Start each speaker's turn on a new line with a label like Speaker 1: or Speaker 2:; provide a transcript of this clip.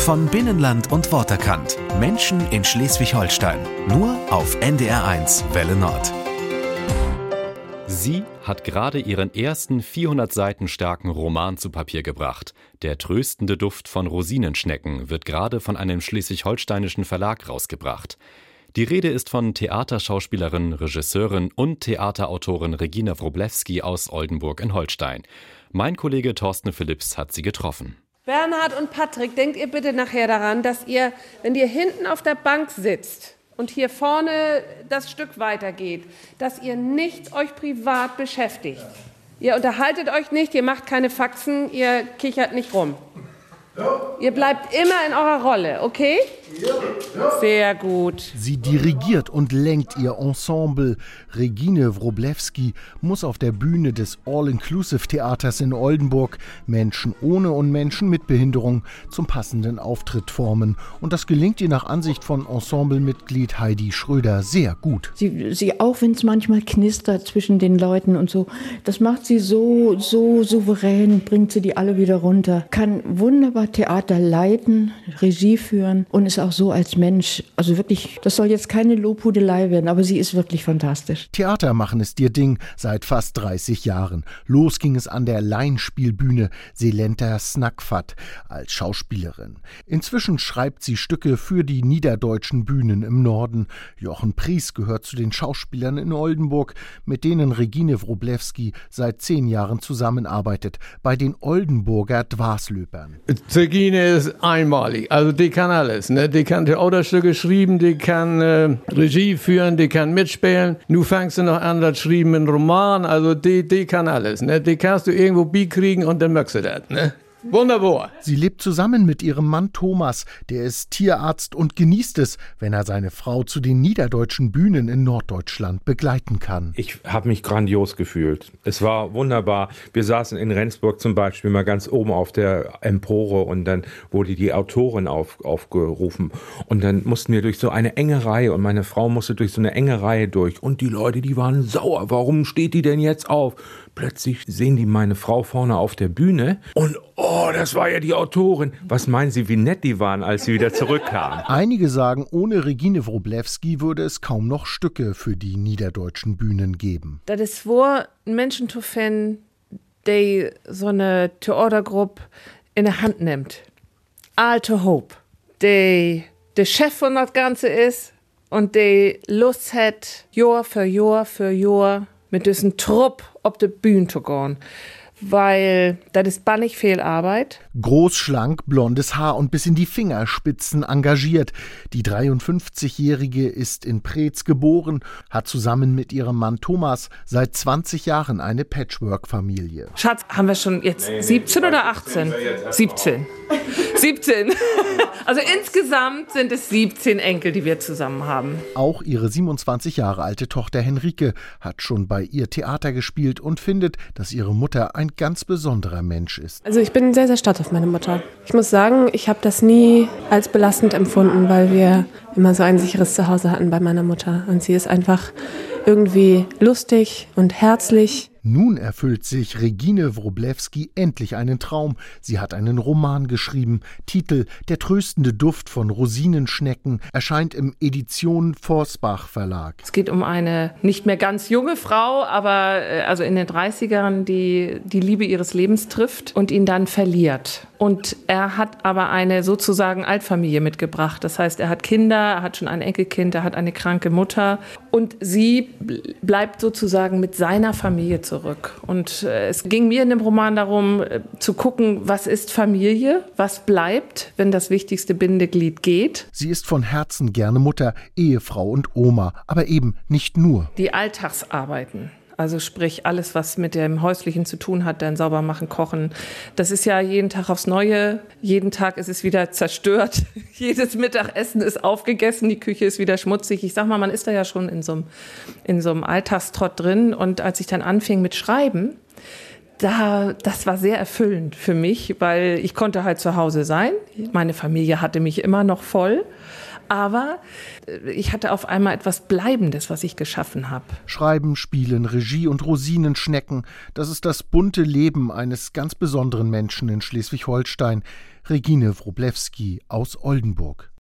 Speaker 1: Von Binnenland und Worterkant. Menschen in Schleswig-Holstein. Nur auf NDR1 Welle Nord.
Speaker 2: Sie hat gerade ihren ersten 400 Seiten starken Roman zu Papier gebracht. Der tröstende Duft von Rosinenschnecken wird gerade von einem schleswig-holsteinischen Verlag rausgebracht. Die Rede ist von Theaterschauspielerin, Regisseurin und Theaterautorin Regina Wroblewski aus Oldenburg in Holstein. Mein Kollege Thorsten Philipps hat sie getroffen.
Speaker 3: Bernhard und Patrick, denkt ihr bitte nachher daran, dass ihr, wenn ihr hinten auf der Bank sitzt und hier vorne das Stück weitergeht, dass ihr nicht euch privat beschäftigt. Ihr unterhaltet euch nicht, ihr macht keine Faxen, ihr kichert nicht rum. Ihr bleibt immer in eurer Rolle, okay? Sehr gut.
Speaker 4: Sie dirigiert und lenkt ihr Ensemble. Regine Wroblewski muss auf der Bühne des All-Inclusive-Theaters in Oldenburg Menschen ohne und Menschen mit Behinderung zum passenden Auftritt formen. Und das gelingt ihr nach Ansicht von Ensemblemitglied Heidi Schröder sehr gut.
Speaker 5: Sie, sie auch wenn es manchmal knistert zwischen den Leuten und so, das macht sie so, so souverän, bringt sie die alle wieder runter. Kann wunderbar Theater leiten, Regie führen und ist auch so als Mensch, also wirklich, das soll jetzt keine Lobhudelei werden, aber sie ist wirklich fantastisch.
Speaker 4: Theater machen ist ihr Ding seit fast 30 Jahren. Los ging es an der Laienspielbühne Selenta Snackfat als Schauspielerin. Inzwischen schreibt sie Stücke für die niederdeutschen Bühnen im Norden. Jochen Pries gehört zu den Schauspielern in Oldenburg, mit denen Regine Wroblewski seit zehn Jahren zusammenarbeitet, bei den Oldenburger Dwarslöpern.
Speaker 6: Regine ist einmalig, also die kann alles. Ne? Die kann Theaterstücke schreiben, die kann äh, Regie führen, die kann mitspielen. Nu fängst du noch an, das schreiben einen Roman, also die, die kann alles. Ne? Die kannst du irgendwo kriegen und dann möchtest du das. Ne? Wunderbar.
Speaker 4: Sie lebt zusammen mit ihrem Mann Thomas, der ist Tierarzt und genießt es, wenn er seine Frau zu den niederdeutschen Bühnen in Norddeutschland begleiten kann.
Speaker 7: Ich habe mich grandios gefühlt. Es war wunderbar. Wir saßen in Rendsburg zum Beispiel mal ganz oben auf der Empore und dann wurde die Autorin auf, aufgerufen. Und dann mussten wir durch so eine enge Reihe und meine Frau musste durch so eine enge Reihe durch. Und die Leute, die waren sauer. Warum steht die denn jetzt auf? Plötzlich sehen die meine Frau vorne auf der Bühne und oh, das war ja die Autorin. Was meinen Sie, wie nett die waren, als sie wieder zurückkamen?
Speaker 4: Einige sagen, ohne Regine Wroblewski würde es kaum noch Stücke für die niederdeutschen Bühnen geben.
Speaker 3: Das ist vor Menschen zu finden, die so eine Theatergruppe in der Hand nimmt. Alte Hope, die der Chef von das Ganze ist und die Lust hat, Jahr für Jahr für Jahr mit diesem Trupp auf die Bühne zu gehen. Weil das ist bannig viel Arbeit.
Speaker 4: Groß, schlank, blondes Haar und bis in die Fingerspitzen engagiert. Die 53-Jährige ist in Preetz geboren, hat zusammen mit ihrem Mann Thomas seit 20 Jahren eine Patchwork-Familie.
Speaker 3: Schatz, haben wir schon jetzt 17 oder 18? 17. 17. Also insgesamt sind es 17 Enkel, die wir zusammen haben.
Speaker 4: Auch ihre 27 Jahre alte Tochter Henrike hat schon bei ihr Theater gespielt und findet, dass ihre Mutter ein ganz besonderer Mensch ist.
Speaker 8: Also ich bin sehr, sehr stolz auf meine Mutter. Ich muss sagen, ich habe das nie als belastend empfunden, weil wir immer so ein sicheres Zuhause hatten bei meiner Mutter. Und sie ist einfach irgendwie lustig und herzlich
Speaker 4: nun erfüllt sich Regine Wroblewski endlich einen Traum. Sie hat einen Roman geschrieben. Titel Der tröstende Duft von Rosinenschnecken erscheint im Edition Forsbach Verlag.
Speaker 3: Es geht um eine nicht mehr ganz junge Frau, aber äh, also in den 30ern, die die Liebe ihres Lebens trifft und ihn dann verliert. Und er hat aber eine sozusagen Altfamilie mitgebracht. Das heißt, er hat Kinder, er hat schon ein Enkelkind, er hat eine kranke Mutter. Und sie bleibt sozusagen mit seiner Familie zurück. Und äh, es ging mir in dem Roman darum, äh, zu gucken, was ist Familie, was bleibt, wenn das wichtigste Bindeglied geht.
Speaker 4: Sie ist von Herzen gerne Mutter, Ehefrau und Oma, aber eben nicht nur.
Speaker 3: Die Alltagsarbeiten also sprich alles, was mit dem Häuslichen zu tun hat, dann sauber machen, kochen. Das ist ja jeden Tag aufs Neue. Jeden Tag ist es wieder zerstört. Jedes Mittagessen ist aufgegessen, die Küche ist wieder schmutzig. Ich sag mal, man ist da ja schon in so einem, in so einem Alltagstrott drin. Und als ich dann anfing mit Schreiben, da, das war sehr erfüllend für mich, weil ich konnte halt zu Hause sein. Meine Familie hatte mich immer noch voll. Aber äh, ich hatte auf einmal etwas Bleibendes, was ich geschaffen habe.
Speaker 4: Schreiben, Spielen, Regie und Rosinenschnecken, das ist das bunte Leben eines ganz besonderen Menschen in Schleswig-Holstein, Regine Wroblewski aus Oldenburg.